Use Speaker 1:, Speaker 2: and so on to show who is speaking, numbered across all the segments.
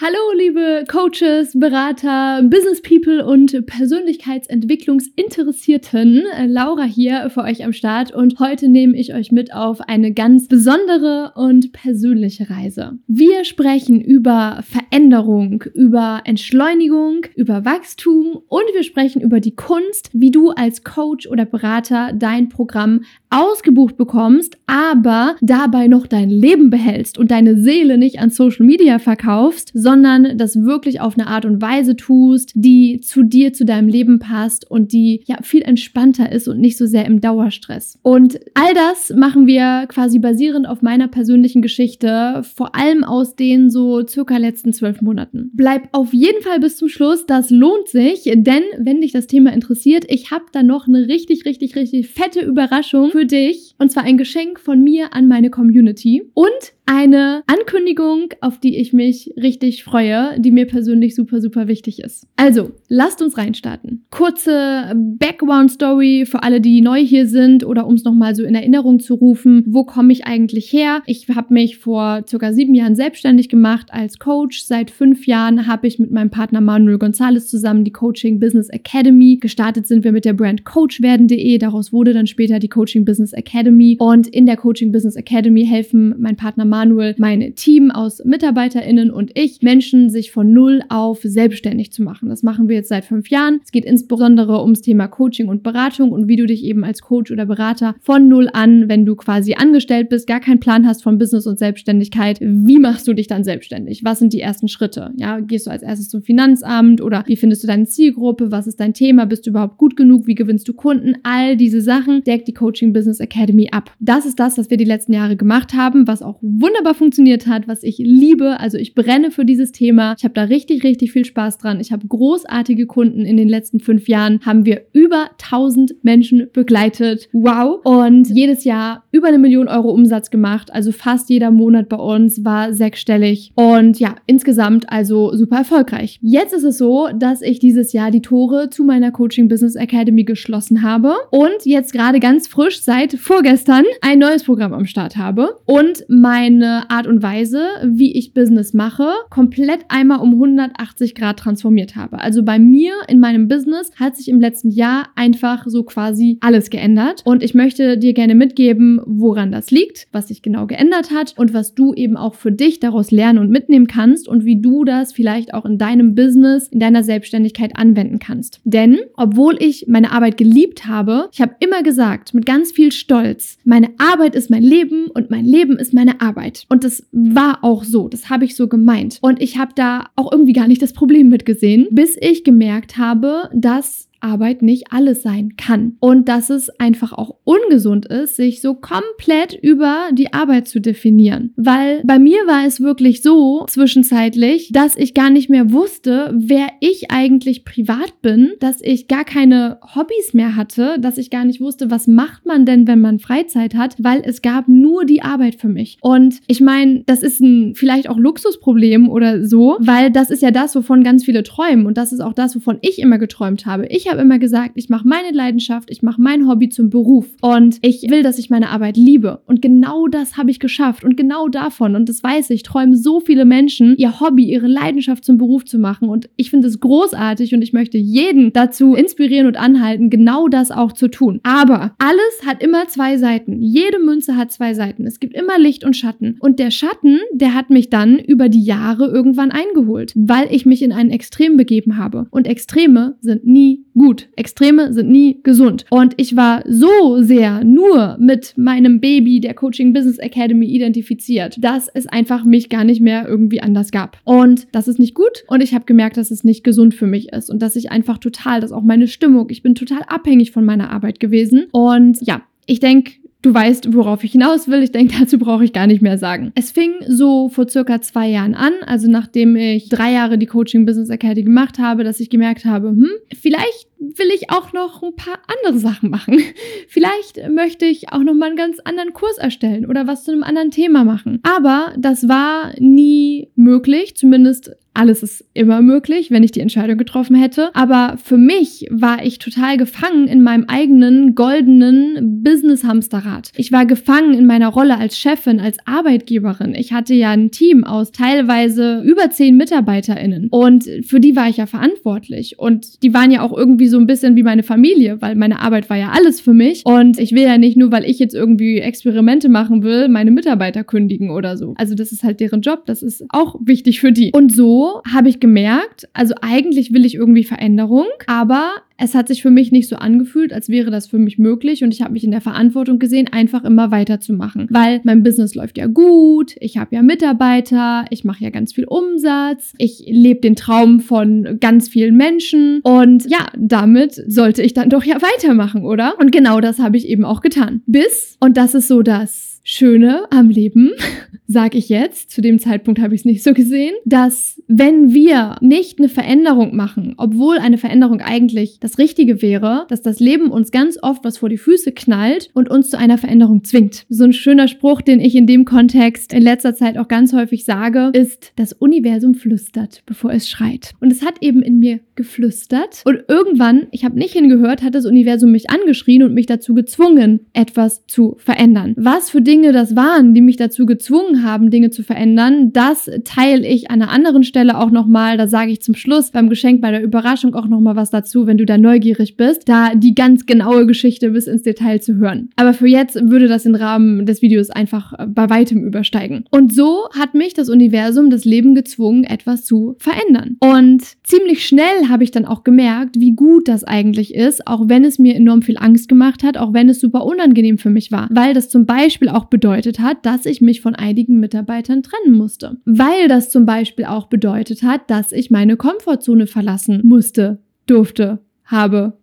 Speaker 1: Hallo, liebe Coaches, Berater, Business People und Persönlichkeitsentwicklungsinteressierten. Laura hier für euch am Start und heute nehme ich euch mit auf eine ganz besondere und persönliche Reise. Wir sprechen über Veränderung, über Entschleunigung, über Wachstum und wir sprechen über die Kunst, wie du als Coach oder Berater dein Programm ausgebucht bekommst, aber dabei noch dein Leben behältst und deine Seele nicht an Social Media verkaufst, sondern das wirklich auf eine Art und Weise tust, die zu dir, zu deinem Leben passt und die ja viel entspannter ist und nicht so sehr im Dauerstress. Und all das machen wir quasi basierend auf meiner persönlichen Geschichte, vor allem aus den so circa letzten zwölf Monaten. Bleib auf jeden Fall bis zum Schluss, das lohnt sich, denn wenn dich das Thema interessiert, ich habe da noch eine richtig, richtig, richtig fette Überraschung für dich und zwar ein Geschenk von mir an meine Community und eine Ankündigung, auf die ich mich richtig freue, die mir persönlich super, super wichtig ist. Also, lasst uns reinstarten. Kurze Background-Story für alle, die neu hier sind oder um es nochmal so in Erinnerung zu rufen. Wo komme ich eigentlich her? Ich habe mich vor circa sieben Jahren selbstständig gemacht als Coach. Seit fünf Jahren habe ich mit meinem Partner Manuel Gonzalez zusammen die Coaching Business Academy. Gestartet sind wir mit der Brand coachwerden.de. Daraus wurde dann später die Coaching Business Academy. Und in der Coaching Business Academy helfen mein Partner Manuel mein Team aus MitarbeiterInnen und ich, Menschen sich von null auf selbstständig zu machen. Das machen wir jetzt seit fünf Jahren. Es geht insbesondere ums Thema Coaching und Beratung und wie du dich eben als Coach oder Berater von null an, wenn du quasi angestellt bist, gar keinen Plan hast von Business und Selbstständigkeit, wie machst du dich dann selbstständig? Was sind die ersten Schritte? Ja, gehst du als erstes zum Finanzamt oder wie findest du deine Zielgruppe? Was ist dein Thema? Bist du überhaupt gut genug? Wie gewinnst du Kunden? All diese Sachen deckt die Coaching Business Academy ab. Das ist das, was wir die letzten Jahre gemacht haben, was auch wunderbar wunderbar funktioniert hat, was ich liebe. Also ich brenne für dieses Thema. Ich habe da richtig, richtig viel Spaß dran. Ich habe großartige Kunden. In den letzten fünf Jahren haben wir über 1000 Menschen begleitet. Wow. Und jedes Jahr über eine Million Euro Umsatz gemacht. Also fast jeder Monat bei uns war sechsstellig. Und ja, insgesamt also super erfolgreich. Jetzt ist es so, dass ich dieses Jahr die Tore zu meiner Coaching Business Academy geschlossen habe und jetzt gerade ganz frisch seit vorgestern ein neues Programm am Start habe. Und mein meine Art und Weise, wie ich Business mache, komplett einmal um 180 Grad transformiert habe. Also bei mir in meinem Business hat sich im letzten Jahr einfach so quasi alles geändert. Und ich möchte dir gerne mitgeben, woran das liegt, was sich genau geändert hat und was du eben auch für dich daraus lernen und mitnehmen kannst und wie du das vielleicht auch in deinem Business, in deiner Selbstständigkeit anwenden kannst. Denn obwohl ich meine Arbeit geliebt habe, ich habe immer gesagt, mit ganz viel Stolz, meine Arbeit ist mein Leben und mein Leben ist meine Arbeit. Arbeit. Und das war auch so, das habe ich so gemeint. Und ich habe da auch irgendwie gar nicht das Problem mitgesehen, bis ich gemerkt habe, dass Arbeit nicht alles sein kann und dass es einfach auch ungesund ist, sich so komplett über die Arbeit zu definieren. Weil bei mir war es wirklich so zwischenzeitlich, dass ich gar nicht mehr wusste, wer ich eigentlich privat bin, dass ich gar keine Hobbys mehr hatte, dass ich gar nicht wusste, was macht man denn, wenn man Freizeit hat, weil es gab nur die Arbeit für mich. Und ich meine, das ist ein vielleicht auch Luxusproblem oder so, weil das ist ja das, wovon ganz viele träumen und das ist auch das, wovon ich immer geträumt habe. Ich habe immer gesagt, ich mache meine Leidenschaft, ich mache mein Hobby zum Beruf und ich will, dass ich meine Arbeit liebe. Und genau das habe ich geschafft und genau davon, und das weiß ich, träumen so viele Menschen, ihr Hobby, ihre Leidenschaft zum Beruf zu machen. Und ich finde es großartig und ich möchte jeden dazu inspirieren und anhalten, genau das auch zu tun. Aber alles hat immer zwei Seiten. Jede Münze hat zwei Seiten. Es gibt immer Licht und Schatten. Und der Schatten, der hat mich dann über die Jahre irgendwann eingeholt, weil ich mich in ein Extrem begeben habe. Und Extreme sind nie gut. Extreme sind nie gesund. Und ich war so sehr nur mit meinem Baby der Coaching Business Academy identifiziert, dass es einfach mich gar nicht mehr irgendwie anders gab. Und das ist nicht gut. Und ich habe gemerkt, dass es nicht gesund für mich ist und dass ich einfach total, dass auch meine Stimmung, ich bin total abhängig von meiner Arbeit gewesen. Und ja, ich denke, Du weißt, worauf ich hinaus will. Ich denke, dazu brauche ich gar nicht mehr sagen. Es fing so vor circa zwei Jahren an, also nachdem ich drei Jahre die Coaching Business Academy gemacht habe, dass ich gemerkt habe, hm, vielleicht will ich auch noch ein paar andere Sachen machen. Vielleicht möchte ich auch noch mal einen ganz anderen Kurs erstellen oder was zu einem anderen Thema machen. Aber das war nie möglich, zumindest alles ist immer möglich, wenn ich die Entscheidung getroffen hätte. Aber für mich war ich total gefangen in meinem eigenen goldenen Business-Hamsterrad. Ich war gefangen in meiner Rolle als Chefin, als Arbeitgeberin. Ich hatte ja ein Team aus teilweise über zehn MitarbeiterInnen. Und für die war ich ja verantwortlich. Und die waren ja auch irgendwie so ein bisschen wie meine Familie, weil meine Arbeit war ja alles für mich. Und ich will ja nicht nur, weil ich jetzt irgendwie Experimente machen will, meine Mitarbeiter kündigen oder so. Also das ist halt deren Job. Das ist auch wichtig für die. Und so habe ich gemerkt, also eigentlich will ich irgendwie Veränderung, aber es hat sich für mich nicht so angefühlt, als wäre das für mich möglich. Und ich habe mich in der Verantwortung gesehen, einfach immer weiterzumachen, weil mein Business läuft ja gut, ich habe ja Mitarbeiter, ich mache ja ganz viel Umsatz, ich lebe den Traum von ganz vielen Menschen. Und ja, damit sollte ich dann doch ja weitermachen, oder? Und genau das habe ich eben auch getan. Bis, und das ist so das Schöne am Leben, sage ich jetzt, zu dem Zeitpunkt habe ich es nicht so gesehen, dass wenn wir nicht eine Veränderung machen, obwohl eine Veränderung eigentlich das Richtige wäre, dass das Leben uns ganz oft was vor die Füße knallt und uns zu einer Veränderung zwingt. So ein schöner Spruch, den ich in dem Kontext in letzter Zeit auch ganz häufig sage, ist, das Universum flüstert, bevor es schreit. Und es hat eben in mir geflüstert und irgendwann, ich habe nicht hingehört, hat das Universum mich angeschrien und mich dazu gezwungen, etwas zu verändern. Was für Dinge das waren, die mich dazu gezwungen haben, Dinge zu verändern. Das teile ich an einer anderen Stelle auch nochmal. Da sage ich zum Schluss beim Geschenk bei der Überraschung auch nochmal was dazu, wenn du da neugierig bist, da die ganz genaue Geschichte bis ins Detail zu hören. Aber für jetzt würde das den Rahmen des Videos einfach äh, bei weitem übersteigen. Und so hat mich das Universum, das Leben gezwungen, etwas zu verändern. Und ziemlich schnell habe ich dann auch gemerkt, wie gut das eigentlich ist, auch wenn es mir enorm viel Angst gemacht hat, auch wenn es super unangenehm für mich war, weil das zum Beispiel auch bedeutet hat, dass ich mich von einigen einigen Mitarbeitern trennen musste. Weil das zum Beispiel auch bedeutet hat, dass ich meine Komfortzone verlassen musste, durfte, habe.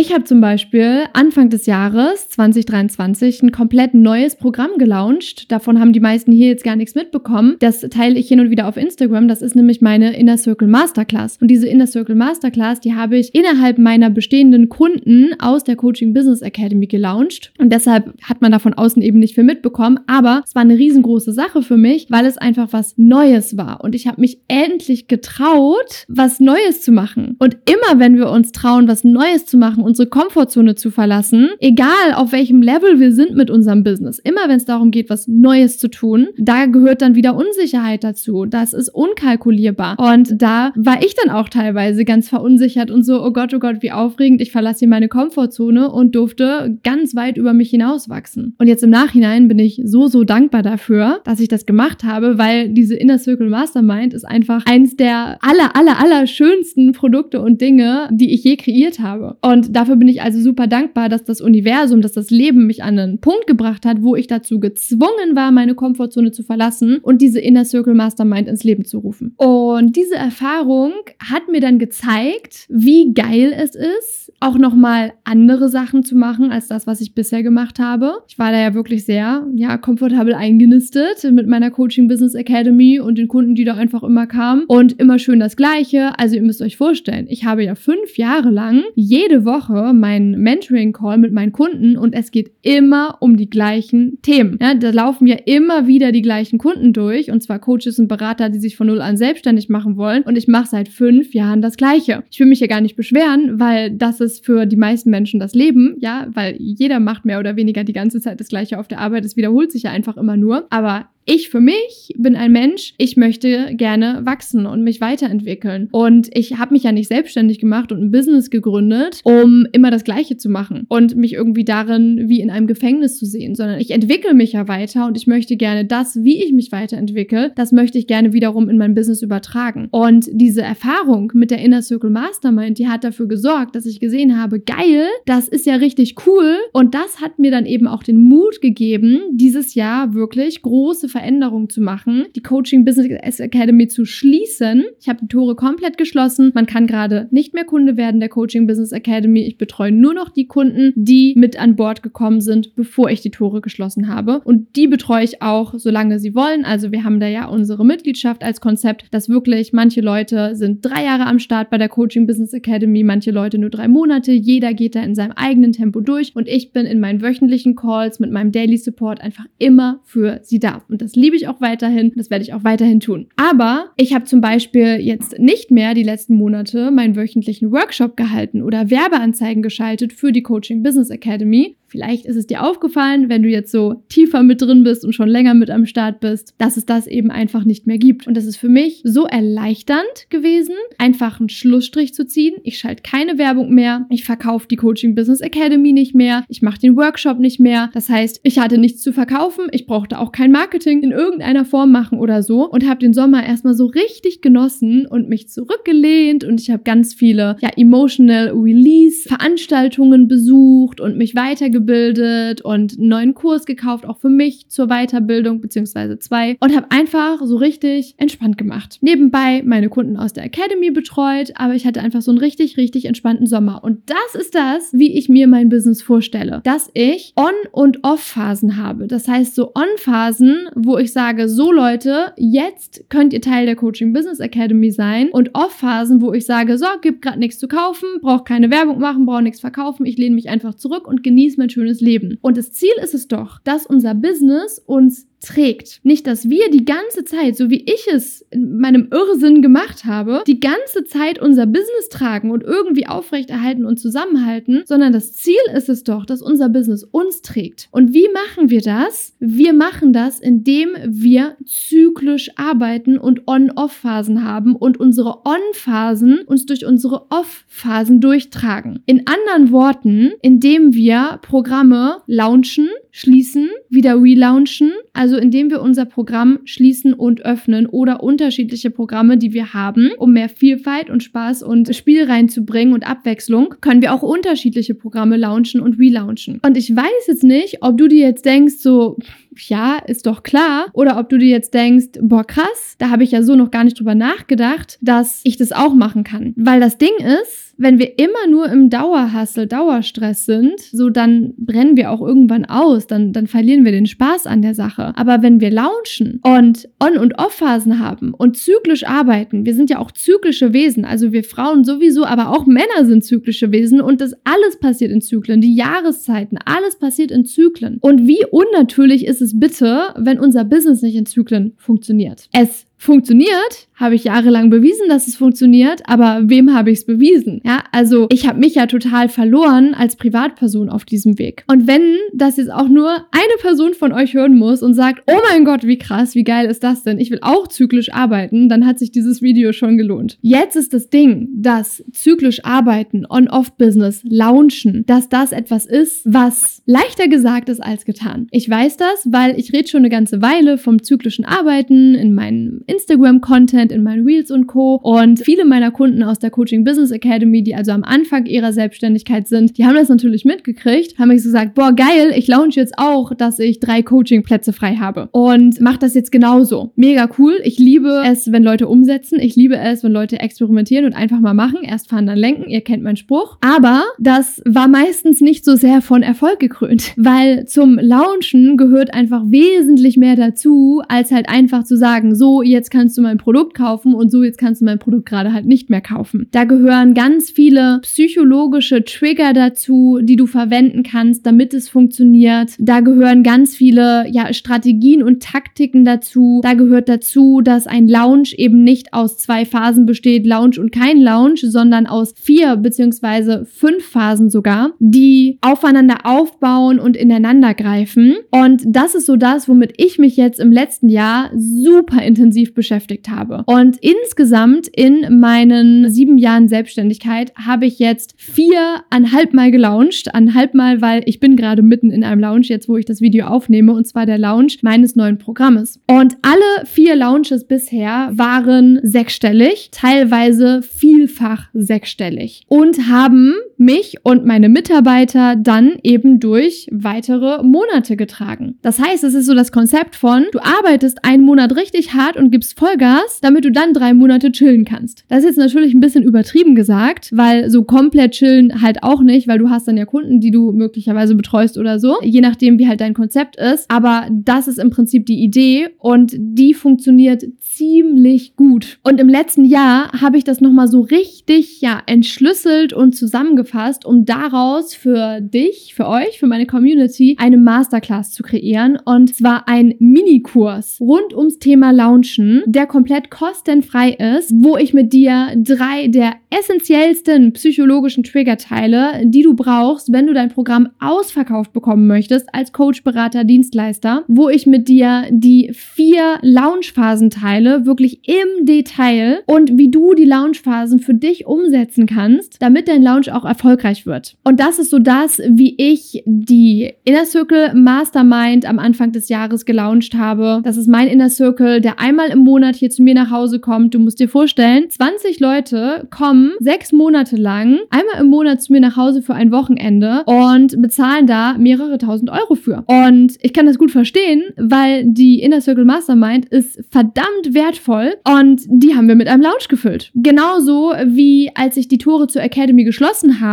Speaker 1: Ich habe zum Beispiel Anfang des Jahres 2023 ein komplett neues Programm gelauncht. Davon haben die meisten hier jetzt gar nichts mitbekommen. Das teile ich hin und wieder auf Instagram. Das ist nämlich meine Inner Circle Masterclass. Und diese Inner Circle Masterclass, die habe ich innerhalb meiner bestehenden Kunden aus der Coaching Business Academy gelauncht. Und deshalb hat man da von außen eben nicht viel mitbekommen. Aber es war eine riesengroße Sache für mich, weil es einfach was Neues war. Und ich habe mich endlich getraut, was Neues zu machen. Und immer wenn wir uns trauen, was Neues zu machen, unsere Komfortzone zu verlassen, egal auf welchem Level wir sind mit unserem Business. Immer wenn es darum geht, was Neues zu tun, da gehört dann wieder Unsicherheit dazu. Das ist unkalkulierbar. Und da war ich dann auch teilweise ganz verunsichert und so, oh Gott, oh Gott, wie aufregend, ich verlasse hier meine Komfortzone und durfte ganz weit über mich hinauswachsen. Und jetzt im Nachhinein bin ich so, so dankbar dafür, dass ich das gemacht habe, weil diese Inner Circle Mastermind ist einfach eins der aller, aller, aller schönsten Produkte und Dinge, die ich je kreiert habe. Und dafür bin ich also super dankbar, dass das Universum, dass das Leben mich an einen Punkt gebracht hat, wo ich dazu gezwungen war, meine Komfortzone zu verlassen und diese Inner Circle Mastermind ins Leben zu rufen. Und diese Erfahrung hat mir dann gezeigt, wie geil es ist, auch nochmal andere Sachen zu machen als das, was ich bisher gemacht habe. Ich war da ja wirklich sehr, ja, komfortabel eingenistet mit meiner Coaching Business Academy und den Kunden, die da einfach immer kamen und immer schön das Gleiche. Also ihr müsst euch vorstellen, ich habe ja fünf Jahre lang jede Woche Woche meinen Mentoring-Call mit meinen Kunden und es geht immer um die gleichen Themen. Ja, da laufen ja immer wieder die gleichen Kunden durch und zwar Coaches und Berater, die sich von null an selbstständig machen wollen und ich mache seit fünf Jahren das Gleiche. Ich will mich ja gar nicht beschweren, weil das ist für die meisten Menschen das Leben, ja, weil jeder macht mehr oder weniger die ganze Zeit das Gleiche auf der Arbeit. Es wiederholt sich ja einfach immer nur. Aber ich für mich bin ein Mensch, ich möchte gerne wachsen und mich weiterentwickeln. Und ich habe mich ja nicht selbstständig gemacht und ein Business gegründet, um immer das Gleiche zu machen und mich irgendwie darin wie in einem Gefängnis zu sehen, sondern ich entwickle mich ja weiter und ich möchte gerne das, wie ich mich weiterentwickle, das möchte ich gerne wiederum in mein Business übertragen. Und diese Erfahrung mit der Inner Circle Mastermind, die hat dafür gesorgt, dass ich gesehen habe, geil, das ist ja richtig cool. Und das hat mir dann eben auch den Mut gegeben, dieses Jahr wirklich große Veränderungen Veränderung zu machen, die Coaching Business Academy zu schließen. Ich habe die Tore komplett geschlossen. Man kann gerade nicht mehr Kunde werden der Coaching Business Academy. Ich betreue nur noch die Kunden, die mit an Bord gekommen sind, bevor ich die Tore geschlossen habe. Und die betreue ich auch, solange sie wollen. Also wir haben da ja unsere Mitgliedschaft als Konzept, dass wirklich manche Leute sind drei Jahre am Start bei der Coaching Business Academy, manche Leute nur drei Monate. Jeder geht da in seinem eigenen Tempo durch und ich bin in meinen wöchentlichen Calls mit meinem Daily Support einfach immer für sie da. Das liebe ich auch weiterhin. Das werde ich auch weiterhin tun. Aber ich habe zum Beispiel jetzt nicht mehr die letzten Monate meinen wöchentlichen Workshop gehalten oder Werbeanzeigen geschaltet für die Coaching Business Academy, Vielleicht ist es dir aufgefallen, wenn du jetzt so tiefer mit drin bist und schon länger mit am Start bist, dass es das eben einfach nicht mehr gibt. Und das ist für mich so erleichternd gewesen, einfach einen Schlussstrich zu ziehen. Ich schalte keine Werbung mehr. Ich verkaufe die Coaching Business Academy nicht mehr. Ich mache den Workshop nicht mehr. Das heißt, ich hatte nichts zu verkaufen. Ich brauchte auch kein Marketing in irgendeiner Form machen oder so und habe den Sommer erstmal so richtig genossen und mich zurückgelehnt und ich habe ganz viele ja emotional Release Veranstaltungen besucht und mich weitergebildet weitergebildet und einen neuen Kurs gekauft, auch für mich zur Weiterbildung, beziehungsweise zwei. Und habe einfach so richtig entspannt gemacht. Nebenbei meine Kunden aus der Academy betreut, aber ich hatte einfach so einen richtig, richtig entspannten Sommer. Und das ist das, wie ich mir mein Business vorstelle. Dass ich On- und Off-Phasen habe. Das heißt, so On-Phasen, wo ich sage, so Leute, jetzt könnt ihr Teil der Coaching Business Academy sein. Und Off-Phasen, wo ich sage, so, gibt gerade nichts zu kaufen, braucht keine Werbung machen, braucht nichts verkaufen, ich lehne mich einfach zurück und genieße mein schönes Leben. Und das Ziel ist es doch, dass unser Business uns trägt. Nicht, dass wir die ganze Zeit, so wie ich es in meinem Irrsinn gemacht habe, die ganze Zeit unser Business tragen und irgendwie aufrechterhalten und zusammenhalten, sondern das Ziel ist es doch, dass unser Business uns trägt. Und wie machen wir das? Wir machen das, indem wir zyklisch arbeiten und On-Off-Phasen haben und unsere On-Phasen uns durch unsere Off-Phasen durchtragen. In anderen Worten, indem wir Programme launchen, schließen, wieder relaunchen, also indem wir unser Programm schließen und öffnen oder unterschiedliche Programme, die wir haben, um mehr Vielfalt und Spaß und Spiel reinzubringen und Abwechslung, können wir auch unterschiedliche Programme launchen und relaunchen. Und ich weiß jetzt nicht, ob du dir jetzt denkst, so, ja, ist doch klar, oder ob du dir jetzt denkst, boah, krass, da habe ich ja so noch gar nicht drüber nachgedacht, dass ich das auch machen kann. Weil das Ding ist, wenn wir immer nur im Dauerhassel, Dauerstress sind, so dann brennen wir auch irgendwann aus, dann, dann verlieren wir den Spaß an der Sache. Aber wenn wir launchen und On- und Off-Phasen haben und zyklisch arbeiten, wir sind ja auch zyklische Wesen, also wir Frauen sowieso, aber auch Männer sind zyklische Wesen und das alles passiert in Zyklen, die Jahreszeiten, alles passiert in Zyklen. Und wie unnatürlich ist es bitte, wenn unser Business nicht in Zyklen funktioniert? Es funktioniert, habe ich jahrelang bewiesen, dass es funktioniert, aber wem habe ich es bewiesen? Ja, also ich habe mich ja total verloren als Privatperson auf diesem Weg. Und wenn das jetzt auch nur eine Person von euch hören muss und sagt, oh mein Gott, wie krass, wie geil ist das denn? Ich will auch zyklisch arbeiten, dann hat sich dieses Video schon gelohnt. Jetzt ist das Ding, dass zyklisch arbeiten, On-Off-Business, launchen, dass das etwas ist, was leichter gesagt ist als getan. Ich weiß das, weil ich rede schon eine ganze Weile vom zyklischen Arbeiten in meinen Instagram-Content, in meinen Reels und Co. Und viele meiner Kunden aus der Coaching Business Academy, die also am Anfang ihrer Selbstständigkeit sind, die haben das natürlich mitgekriegt, haben mich gesagt, boah, geil, ich launch jetzt auch, dass ich drei Coaching-Plätze frei habe. Und mach das jetzt genauso. Mega cool. Ich liebe es, wenn Leute umsetzen. Ich liebe es, wenn Leute experimentieren und einfach mal machen. Erst fahren, dann lenken. Ihr kennt meinen Spruch. Aber das war meistens nicht so sehr von Erfolg gekrönt, weil zum Launchen gehört einfach wesentlich mehr dazu, als halt einfach zu sagen, so, jetzt jetzt kannst du mein Produkt kaufen und so jetzt kannst du mein Produkt gerade halt nicht mehr kaufen. Da gehören ganz viele psychologische Trigger dazu, die du verwenden kannst, damit es funktioniert. Da gehören ganz viele ja, Strategien und Taktiken dazu. Da gehört dazu, dass ein Lounge eben nicht aus zwei Phasen besteht, Lounge und kein Lounge, sondern aus vier beziehungsweise fünf Phasen sogar, die aufeinander aufbauen und ineinander greifen. Und das ist so das, womit ich mich jetzt im letzten Jahr super intensiv intensiv beschäftigt habe. Und insgesamt in meinen sieben Jahren Selbstständigkeit habe ich jetzt viereinhalb Mal gelauncht. Einhalb Mal, weil ich bin gerade mitten in einem Launch, jetzt wo ich das Video aufnehme, und zwar der Launch meines neuen Programmes. Und alle vier Launches bisher waren sechsstellig, teilweise vielfach sechsstellig und haben mich und meine Mitarbeiter dann eben durch weitere Monate getragen. Das heißt, es ist so das Konzept von, du arbeitest einen Monat richtig hart und gibst Vollgas, damit du dann drei Monate chillen kannst. Das ist jetzt natürlich ein bisschen übertrieben gesagt, weil so komplett chillen halt auch nicht, weil du hast dann ja Kunden, die du möglicherweise betreust oder so, je nachdem, wie halt dein Konzept ist. Aber das ist im Prinzip die Idee und die funktioniert ziemlich gut. Und im letzten Jahr habe ich das nochmal so richtig, ja, entschlüsselt und zusammengefasst, um daraus für dich, für euch, für meine Community eine Masterclass zu kreieren. Und zwar ein Minikurs rund ums Thema Launchen, der komplett kostenfrei ist, wo ich mit dir drei der essentiellsten psychologischen Triggerteile, die du brauchst, wenn du dein Programm ausverkauft bekommen möchtest als Coach, Berater, Dienstleister, wo ich mit dir die vier Launchphasenteile wirklich im Detail und wie du die Launchphasen für dich umsetzen kannst, damit dein Launch auch erfolgreich wird. Und das ist so das, wie ich die Inner Circle Mastermind am Anfang des Jahres gelauncht habe. Das ist mein Inner Circle, der einmal im Monat hier zu mir nach Hause kommt. Du musst dir vorstellen, 20 Leute kommen sechs Monate lang einmal im Monat zu mir nach Hause für ein Wochenende und bezahlen da mehrere tausend Euro für. Und ich kann das gut verstehen, weil die Inner Circle Mastermind ist verdammt wertvoll und die haben wir mit einem Lounge gefüllt. Genauso wie als ich die Tore zur Academy geschlossen habe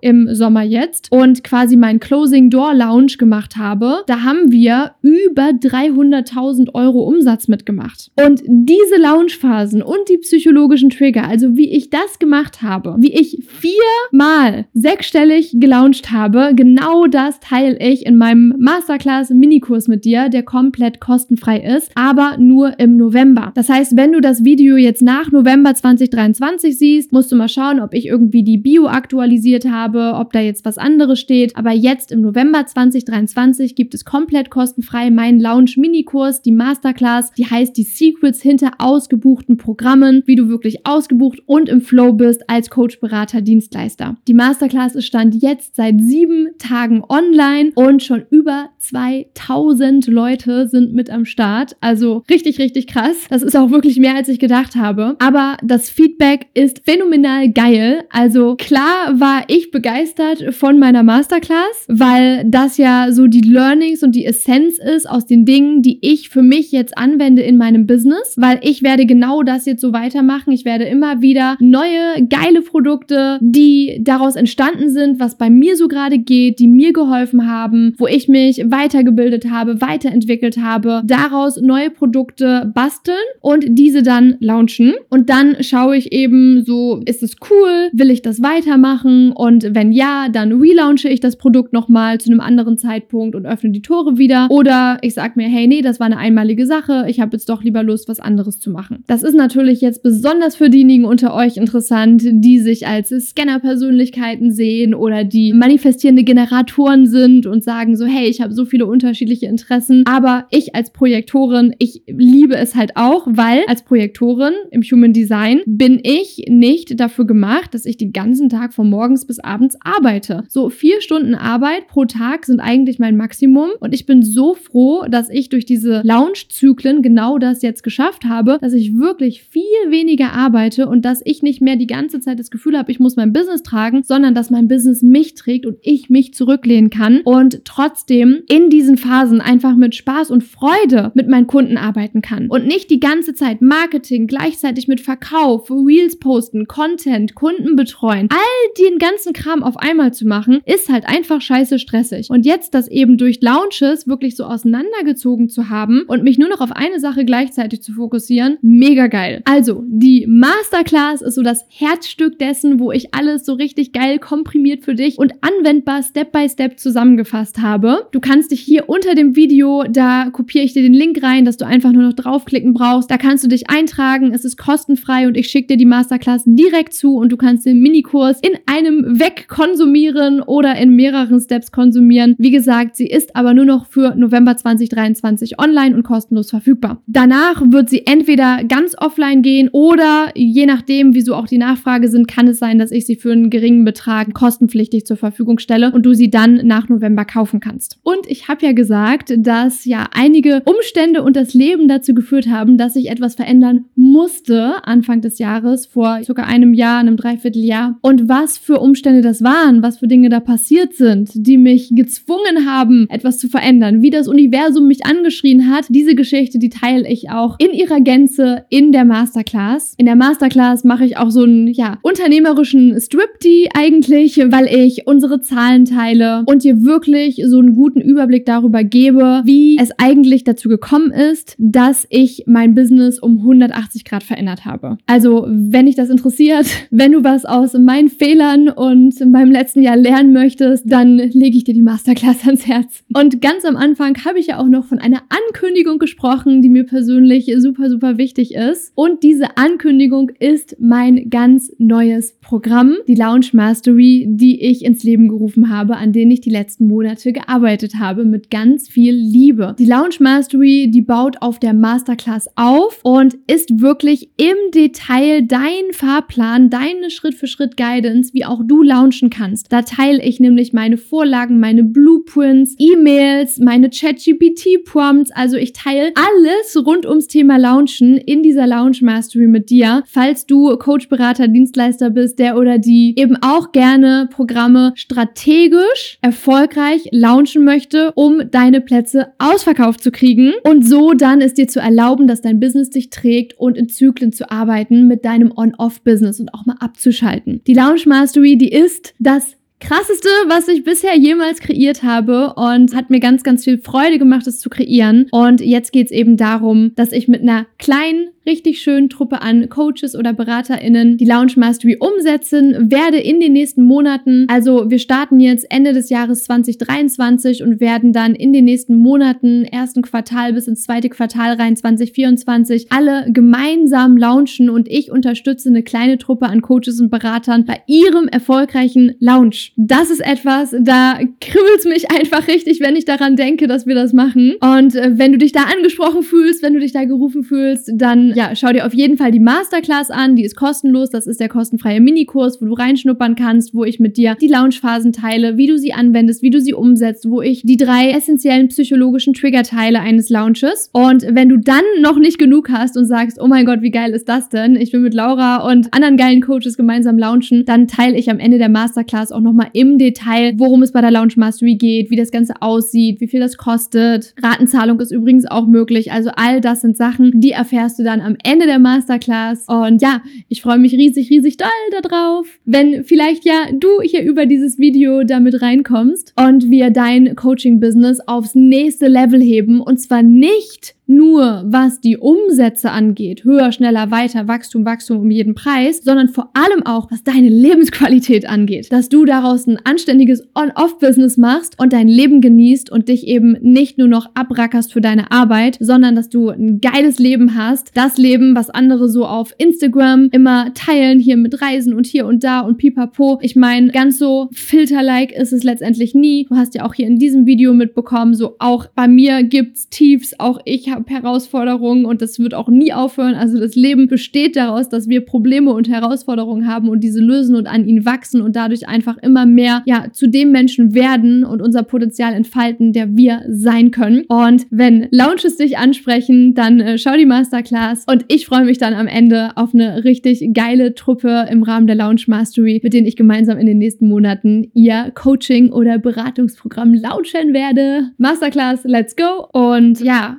Speaker 1: im Sommer jetzt und quasi meinen Closing Door Lounge gemacht habe, da haben wir über 300.000 Euro Umsatz mitgemacht. Und diese Loungephasen und die psychologischen Trigger, also wie ich das gemacht habe, wie ich viermal sechsstellig gelauncht habe, genau das teile ich in meinem Masterclass Minikurs mit dir, der komplett kostenfrei ist, aber nur im November. Das heißt, wenn du das Video jetzt nach November 2023 siehst, musst du mal schauen, ob ich irgendwie die Bio aktualisiert habe, ob da jetzt was anderes steht. Aber jetzt im November 2023 gibt es komplett kostenfrei meinen Lounge Minikurs, die Masterclass, die heißt die Secrets hinter ausgebuchten Programmen, wie du wirklich ausgebucht und im Flow bist als Coach, Berater, Dienstleister. Die Masterclass ist stand jetzt seit sieben Tagen online und schon über 2000 Leute sind mit am Start. Also richtig, richtig krass. Das ist auch wirklich mehr, als ich gedacht habe. Aber das Feedback ist phänomenal geil. Also klar war ich begeistert von meiner Masterclass, weil das ja so die Learnings und die Essenz ist aus den Dingen, die ich für mich jetzt anwende in meinem Business, weil ich werde genau das jetzt so weitermachen. Ich werde immer wieder neue, geile Produkte, die daraus entstanden sind, was bei mir so gerade geht, die mir geholfen haben, wo ich mich weitergebildet habe, weiterentwickelt habe, daraus neue Produkte basteln und diese dann launchen. Und dann schaue ich eben so, ist es cool? Will ich das weitermachen? Und wenn ja, dann relaunche ich das Produkt nochmal zu einem anderen Zeitpunkt und öffne die Tore wieder. Oder ich sage mir, hey, nee, das war eine einmalige Sache. Ich habe jetzt doch lieber Lust, was anderes zu machen. Das ist natürlich jetzt besonders für diejenigen unter euch interessant, die sich als Scanner-Persönlichkeiten sehen oder die manifestierende Generatoren sind und sagen so, hey, ich habe so viele unterschiedliche Interessen. Aber ich als Projektorin, ich liebe es halt auch, weil als Projektorin im Human Design bin ich nicht dafür gemacht, dass ich den ganzen Tag von morgens bis abends arbeite. So vier Stunden Arbeit pro Tag sind eigentlich mein Maximum und ich bin so froh, dass ich durch diese Launch-Zyklen genau das jetzt geschafft habe, dass ich wirklich viel weniger arbeite und dass ich nicht mehr die ganze Zeit das Gefühl habe, ich muss mein Business tragen, sondern dass mein Business mich trägt und ich mich zurücklehnen kann und trotzdem in diesen Phasen einfach mit Spaß und Freude mit meinen Kunden arbeiten kann und nicht die ganze Zeit Marketing gleichzeitig mit Verkauf, Reels posten, Content, Kunden betreuen, all den ganzen Kram auf einmal zu machen, ist halt einfach scheiße stressig. Und jetzt das eben durch Launches wirklich so auseinandergezogen zu haben und mich nur noch auf eine Sache gleichzeitig zu fokussieren, mega geil. Also, die Masterclass ist so das Herzstück dessen, wo ich alles so richtig geil komprimiert für dich und anwendbar Step by Step zusammengefasst habe. Du kannst dich hier unter dem Video, da kopiere ich dir den Link rein, dass du einfach nur noch draufklicken brauchst. Da kannst du dich eintragen. Es ist kostenfrei und ich schicke dir die Masterclass direkt zu und du kannst den Minikurs in einem Weg konsumieren oder in mehreren Steps konsumieren. Wie gesagt, sie ist aber nur noch für November 2023 online und kostenlos verfügbar. Danach wird sie entweder ganz offline gehen oder je nachdem, wieso auch die Nachfrage sind, kann es sein, dass ich sie für einen geringen Betrag kostenpflichtig zur Verfügung stelle und du sie dann nach November kaufen kannst. Und ich habe ja gesagt, dass ja einige Umstände und das Leben dazu geführt haben, dass ich etwas verändern musste Anfang des Jahres, vor circa einem Jahr, einem Dreivierteljahr. Und was für für Umstände das waren, was für Dinge da passiert sind, die mich gezwungen haben, etwas zu verändern, wie das Universum mich angeschrien hat. Diese Geschichte, die teile ich auch in ihrer Gänze in der Masterclass. In der Masterclass mache ich auch so einen, ja, unternehmerischen Striptee eigentlich, weil ich unsere Zahlen teile und dir wirklich so einen guten Überblick darüber gebe, wie es eigentlich dazu gekommen ist, dass ich mein Business um 180 Grad verändert habe. Also, wenn dich das interessiert, wenn du was aus meinen Fehlern und meinem letzten Jahr lernen möchtest, dann lege ich dir die Masterclass ans Herz. Und ganz am Anfang habe ich ja auch noch von einer Ankündigung gesprochen, die mir persönlich super, super wichtig ist. Und diese Ankündigung ist mein ganz neues Programm, die Launch Mastery, die ich ins Leben gerufen habe, an denen ich die letzten Monate gearbeitet habe, mit ganz viel Liebe. Die Launch Mastery, die baut auf der Masterclass auf und ist wirklich im Detail dein Fahrplan, deine Schritt-für-Schritt-Guidance, wie auch du launchen kannst. Da teile ich nämlich meine Vorlagen, meine Blueprints, E-Mails, meine ChatGPT-Prompts. Also ich teile alles rund ums Thema Launchen in dieser Launch Mastery mit dir. Falls du Coach, Berater, Dienstleister bist, der oder die eben auch gerne Programme strategisch erfolgreich launchen möchte, um deine Plätze ausverkauft zu kriegen und so dann es dir zu erlauben, dass dein Business dich trägt und in Zyklen zu arbeiten mit deinem On-Off-Business und auch mal abzuschalten. Die Launch Mastery, die ist das krasseste, was ich bisher jemals kreiert habe und hat mir ganz, ganz viel Freude gemacht, es zu kreieren. Und jetzt geht es eben darum, dass ich mit einer kleinen richtig schönen Truppe an Coaches oder BeraterInnen die Launch Mastery umsetzen werde in den nächsten Monaten. Also wir starten jetzt Ende des Jahres 2023 und werden dann in den nächsten Monaten, ersten Quartal bis ins zweite Quartal rein 2024, alle gemeinsam launchen und ich unterstütze eine kleine Truppe an Coaches und Beratern bei ihrem erfolgreichen Launch. Das ist etwas, da kribbelt mich einfach richtig, wenn ich daran denke, dass wir das machen. Und äh, wenn du dich da angesprochen fühlst, wenn du dich da gerufen fühlst, dann ja, schau dir auf jeden Fall die Masterclass an. Die ist kostenlos. Das ist der kostenfreie Minikurs, wo du reinschnuppern kannst, wo ich mit dir die Launchphasen teile, wie du sie anwendest, wie du sie umsetzt, wo ich die drei essentiellen psychologischen Trigger teile eines Launches. Und wenn du dann noch nicht genug hast und sagst, oh mein Gott, wie geil ist das denn? Ich will mit Laura und anderen geilen Coaches gemeinsam launchen, dann teile ich am Ende der Masterclass auch nochmal im Detail, worum es bei der Launch Mastery geht, wie das Ganze aussieht, wie viel das kostet. Ratenzahlung ist übrigens auch möglich. Also all das sind Sachen, die erfährst du dann am Ende der Masterclass. Und ja, ich freue mich riesig, riesig doll darauf, wenn vielleicht ja du hier über dieses Video damit reinkommst und wir dein Coaching-Business aufs nächste Level heben. Und zwar nicht nur was die Umsätze angeht, höher, schneller, weiter, Wachstum, Wachstum um jeden Preis, sondern vor allem auch, was deine Lebensqualität angeht. Dass du daraus ein anständiges On-Off-Business machst und dein Leben genießt und dich eben nicht nur noch abrackerst für deine Arbeit, sondern dass du ein geiles Leben hast. Das Leben, was andere so auf Instagram immer teilen, hier mit Reisen und hier und da und pipapo. Ich meine, ganz so filterlike ist es letztendlich nie. Du hast ja auch hier in diesem Video mitbekommen, so auch bei mir gibt's Tiefs, auch ich habe Herausforderungen und das wird auch nie aufhören. Also das Leben besteht daraus, dass wir Probleme und Herausforderungen haben und diese lösen und an ihnen wachsen und dadurch einfach immer mehr ja zu dem Menschen werden und unser Potenzial entfalten, der wir sein können. Und wenn Launches dich ansprechen, dann äh, schau die Masterclass und ich freue mich dann am Ende auf eine richtig geile Truppe im Rahmen der Launch Mastery, mit denen ich gemeinsam in den nächsten Monaten ihr Coaching oder Beratungsprogramm launchen werde. Masterclass, let's go! Und ja,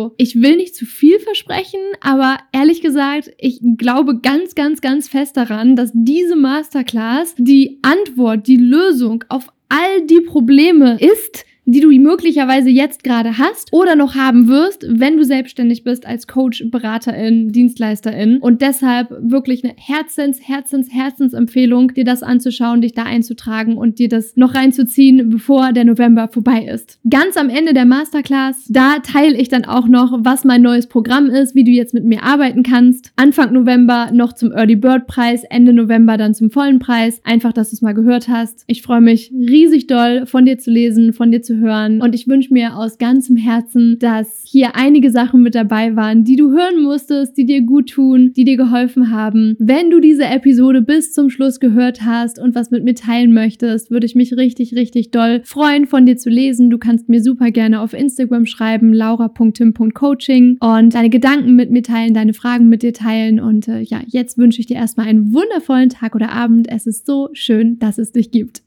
Speaker 1: also ich will nicht zu viel versprechen, aber ehrlich gesagt, ich glaube ganz, ganz, ganz fest daran, dass diese Masterclass die Antwort, die Lösung auf all die Probleme ist, die du möglicherweise jetzt gerade hast oder noch haben wirst, wenn du selbstständig bist als Coach, Beraterin, Dienstleisterin. Und deshalb wirklich eine Herzens, Herzens, Herzensempfehlung, dir das anzuschauen, dich da einzutragen und dir das noch reinzuziehen, bevor der November vorbei ist. Ganz am Ende der Masterclass, da teile ich dann auch noch, was mein neues Programm ist, wie du jetzt mit mir arbeiten kannst. Anfang November noch zum Early Bird Preis, Ende November dann zum vollen Preis. Einfach, dass du es mal gehört hast. Ich freue mich riesig doll von dir zu lesen, von dir zu hören anzuhören. Und ich wünsche mir aus ganzem Herzen, dass hier einige Sachen mit dabei waren, die du hören musstest, die dir gut tun, die dir geholfen haben. Wenn du diese Episode bis zum Schluss gehört hast und was mit mir teilen möchtest, würde ich mich richtig, richtig doll freuen, von dir zu lesen. Du kannst mir super gerne auf Instagram schreiben, laura.tim.coaching und deine Gedanken mit mir teilen, deine Fragen mit dir teilen. Und äh, ja, jetzt wünsche ich dir erstmal einen wundervollen Tag oder Abend. Es ist so schön, dass es dich gibt.